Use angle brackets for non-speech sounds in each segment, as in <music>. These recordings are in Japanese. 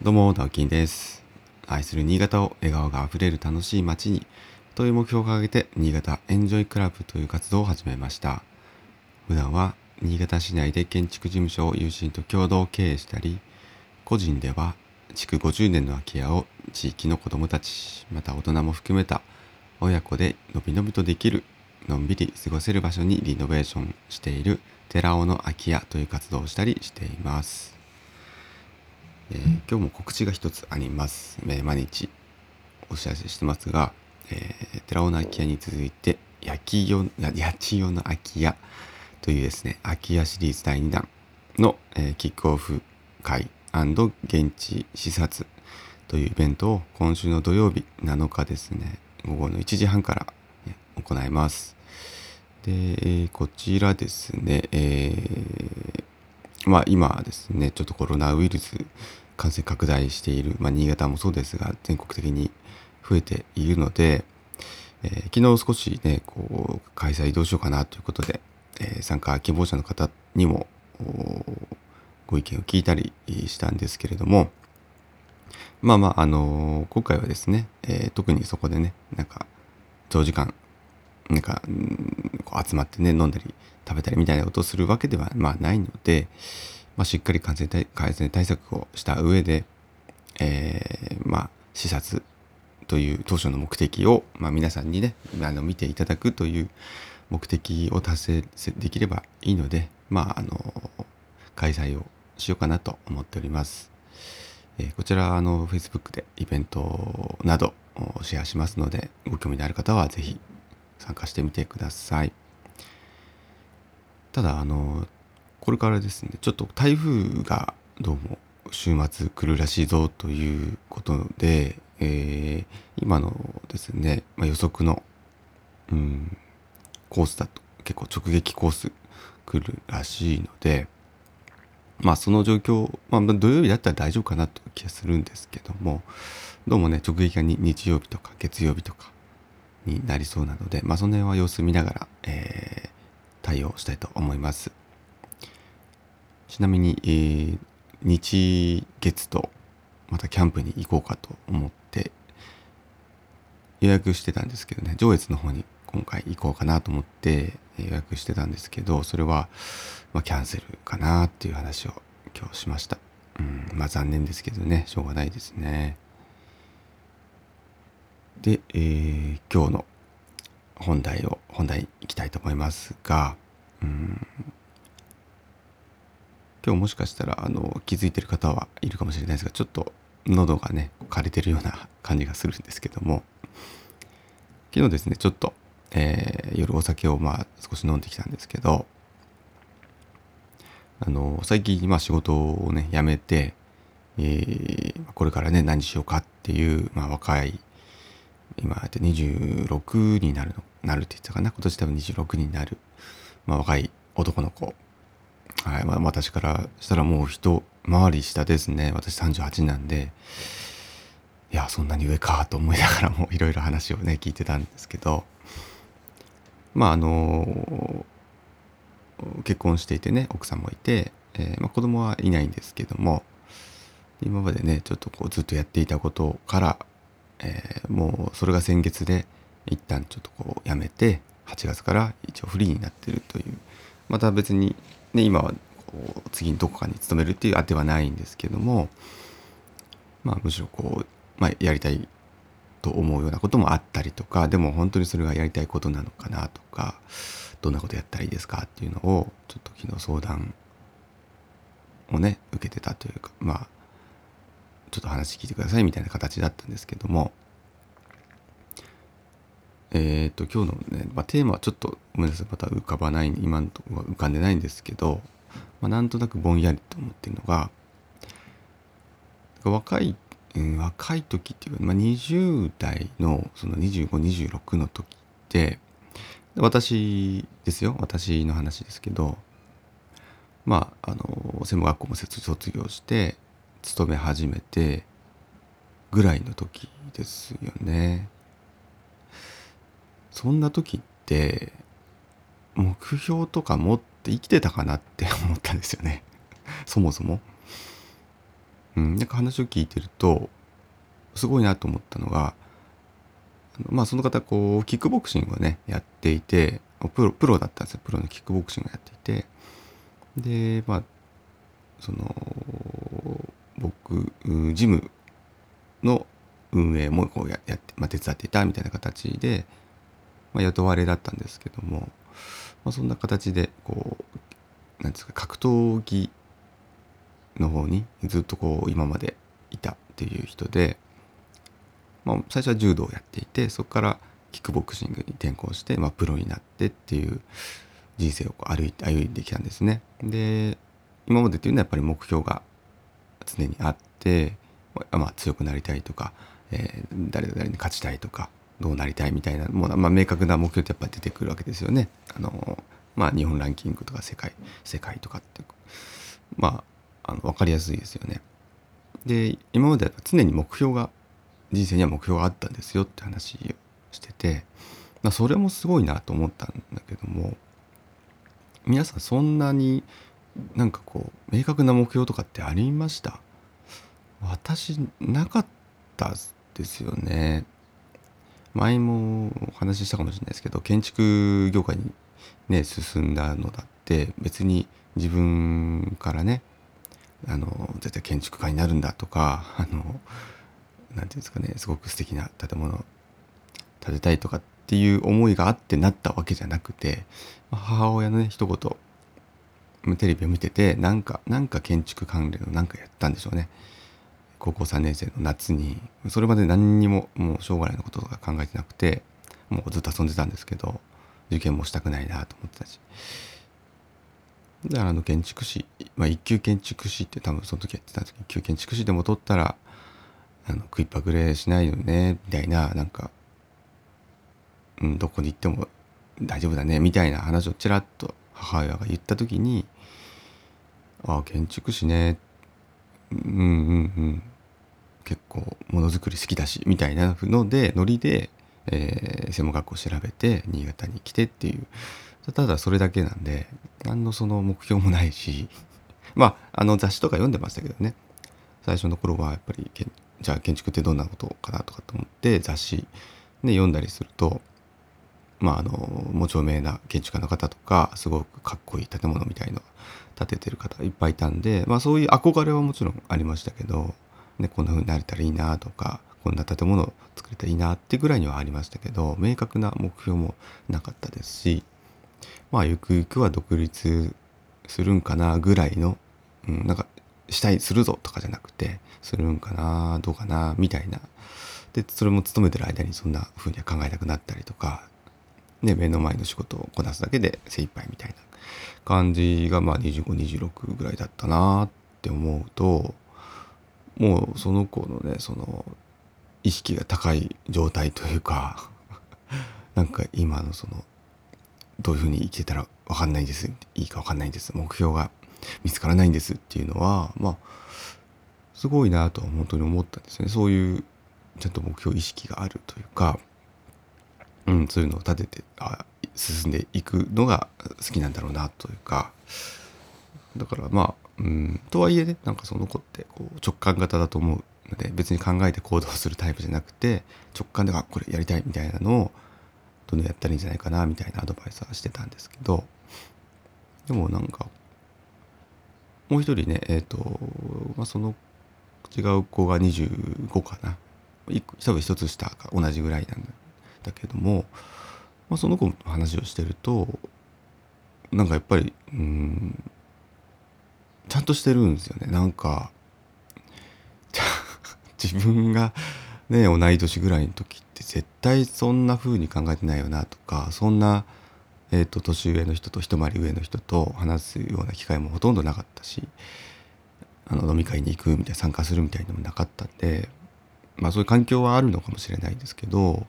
どうも、ダウキンです。愛する新潟を笑顔があふれる楽しい街にという目標を掲げて新潟エンジョイクラブという活動を始めました。普段は新潟市内で建築事務所を友人と共同経営したり、個人では築50年の空き家を地域の子どもたち、また大人も含めた親子でのびのびとできる、のんびり過ごせる場所にリノベーションしている寺尾の空き家という活動をしたりしています。えー今日も告知が一つあります。えー毎日お知らせしてますが、えー寺尾の空き家に続いて焼き用や八千代の空き家というですね空き家シリーズ第2弾の、えーキックオフ会現地視察というイベントを今週の土曜日7日ですね午後の1時半から行います。で、こちらですね、えまあ今ですね、ちょっとコロナウイルス感染拡大している、まあ新潟もそうですが、全国的に増えているので、えー昨日少しね、こう、開催どうしようかなということで、えー参加希望者の方にも、ご意見を聞いたりしたんですけれども、まあまあ、あのー今回はですね、え特にそこでね、なんか、長時間、なんか、こう集まってね、飲んだり食べたりみたいなことをするわけでは、まあ、ないので、まあ、しっかり感染対感染対策をした上で、えーまあ、視察という当初の目的を、まあ、皆さんにね、あの見ていただくという目的を達成できればいいので、まあ、あの、開催をしようかなと思っております。えーこちら、あの、Facebook でイベントなどをシェアしますので、ご興味のある方はぜひ参加してみてください。ただ、あの、これからですね、ちょっと台風がどうも週末来るらしいぞということで、えー今のですね、まあ、予測の、うん、コースだと結構直撃コース来るらしいので、まあその状況、まあ土曜日だったら大丈夫かなという気がするんですけども、どうもね、直撃が日曜日とか月曜日とかになりそうなので、まあその辺は様子見ながら、えー対応したいと思います。ちなみに、えー日月とまたキャンプに行こうかと思って予約してたんですけどね、上越の方に今回行こうかなと思って予約してたんですけど、それは、まあ、キャンセルかなっていう話を今日しました。うん、まあ残念ですけどね、しょうがないですね。で、えー今日の本題を、本題いきたいと思いますが、うん、今日もしかしたらあの気づいてる方はいるかもしれないですがちょっと喉がね枯れてるような感じがするんですけども昨日ですねちょっと、えー夜お酒をまあ少し飲んできたんですけどあの最近まあ仕事をね辞めて、えーこれからね何しようかっていう、まあ、若い今って26になるのなるって言ってたかな？今年多分26になる、まあ、若い男の子。はい、まあ、私からしたらもう一回り下ですね。私38なんで、いや、そんなに上かと思いながらも <laughs> いろいろ話をね、聞いてたんですけど、まあ、あの結婚していてね、奥さんもいて、えーまあ、子供はいないんですけども、今までね、ちょっとこうずっとやっていたことから、えーもうそれが先月で一旦ちょっとこうやめて、8月から一応フリーになってるという、また別にね、今はこう次にどこかに勤めるっていうあてはないんですけども、まあむしろこう、まあやりたいと思うようなこともあったりとか、でも本当にそれがやりたいことなのかなとか、どんなことやったらいいですかっていうのを、ちょっと昨日相談をね、受けてたというか、まあ、ちょっと話聞いてくださいみたいな形だったんですけども、えー、と今日のね、まあ、テーマはちょっとごめんなさいまた浮かばない今のところは浮かんでないんですけど、まあ、なんとなくぼんやりと思ってるのが若い、うん、若い時っていうか、まあ、20代のその2526の時って私ですよ私の話ですけどまああの専門学校も卒業して勤め始めてぐらいの時ですよね。そんな時って目標とか持って生きてたかなって思ったんですよね <laughs> そもそも。うん、なんか話を聞いてるとすごいなと思ったのがまあその方こうキックボクシングをねやっていてプロプロだったんですよプロのキックボクシングをやっていてでまあその僕ジムの運営もこうやって、まあ、手伝っていたみたいな形で、まあ、雇われだったんですけども、まあ、そんな形でこうなんですか格闘技の方にずっとこう今までいたっていう人で、まあ、最初は柔道をやっていてそこからキックボクシングに転向して、まあ、プロになってっていう人生をこう歩いて歩いてきたんですね。で今までっていうのはやっぱり目標が常にあって、まあ、強くなりたいとか、えー、誰々に勝ちたいとかどうなりたいみたいなもう、まあ、明確な目標ってやっぱり出てくるわけですよね。あのまあ、日本ランキングとか世界世界とかってまああの分かりやすいですよね。で今までは常に目標が人生には目標があったんですよって話をしてて、まあ、それもすごいなと思ったんだけども皆さんそんなになんかこう明確な目標とかってありました？私なかったですよね。前もお話ししたかもしれないですけど建築業界にね進んだのだって別に自分からねあの絶対建築家になるんだとかあのなんていうんですかねすごく素敵な建物建てたいとかっていう思いがあってなったわけじゃなくて母親のね一言テレビを見ててなんかなんか建築関連のなんかやったんでしょうね。高校3年生の夏に。それまで何にももう将来のこととか考えてなくてもうずっと遊んでたんですけど受験もしたくないなと思ってたし。だからあの建築士、まあ、一級建築士って多分その時やってたんですけど一級建築士でも取ったらあの食いっぱぐれしないよねみたいななんか、うん、どこに行っても大丈夫だねみたいな話をちらっと母親が言った時にああ建築士ね。うんうんうん。結構ものづくり好きだしみたいなのでノリで、えー、専門学校を調べて新潟に来てっていう。ただそれだけなんで何のその目標もないし。<laughs> まああの雑誌とか読んでましたけどね。最初の頃はやっぱりじゃあ建築ってどんなことかなとかと思って雑誌で読んだりするとまああのもう著名な建築家の方とかすごくかっこいい建物みたいの建ててる方いっぱいいたんでまあそういう憧れはもちろんありましたけど、ね、こんな風になれたらいいなとかこんな建物を作れたらいいなってぐらいにはありましたけど明確な目標もなかったですしまあゆくゆくは独立するんかなぐらいの、うん、なんかしたいするぞとかじゃなくてするんかなどうかなみたいな。でそれも勤めてる間にそんな風には考えなくなったりとか、ね、目の前の仕事をこなすだけで精一杯みたいな感じがまあ2526ぐらいだったなって思うともうその子のねその意識が高い状態というか <laughs> なんか今のそのどういうふうに生きてたら分かんないですいいか分かんないんです目標が見つからないんですっていうのはまあすごいなと本当に思ったんですね。そういうちゃんと目標意識があるというか、うん、そういうのを立ててあ進んでいくのが好きなんだろうなというか。だからまあ、うん、とはいえねなんかその子ってこう直感型だと思うので別に考えて行動するタイプじゃなくて直感であこれやりたいみたいなのをどんどんやったらいいんじゃないかなみたいなアドバイスはしてたんですけど。でもなんかもう一人ねえっ、ー、と、まあ、その違う子が25かな。多分一つ下か同じぐらいなんだ。だけども、まあ、その子の話をしてるとなんかやっぱりうんちゃんとしてるんですよね。なんか <laughs> 自分がね同い年ぐらいの時って絶対そんな風に考えてないよなとかそんな、えーと、年上の人と一回り上の人と話すような機会もほとんどなかったしあの飲み会に行くみたいな参加するみたいなのもなかったんでまあそういう環境はあるのかもしれないですけど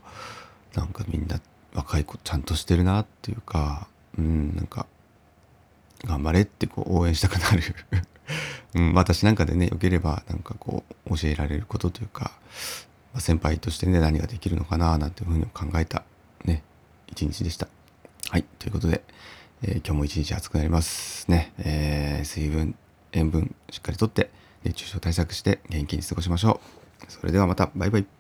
なんかみんな若い子ちゃんとしてるなっていうかうんなんか頑張れってこう応援したくなる。<laughs> うん、私なんかでねよければなんかこう教えられることというか先輩としてね何ができるのかななんていうふうに考えたね一日でした。はいということで、えー、今日も一日暑くなりますね、えー、水分塩分しっかりとって熱中症対策して元気に過ごしましょう。それではまたバイバイ。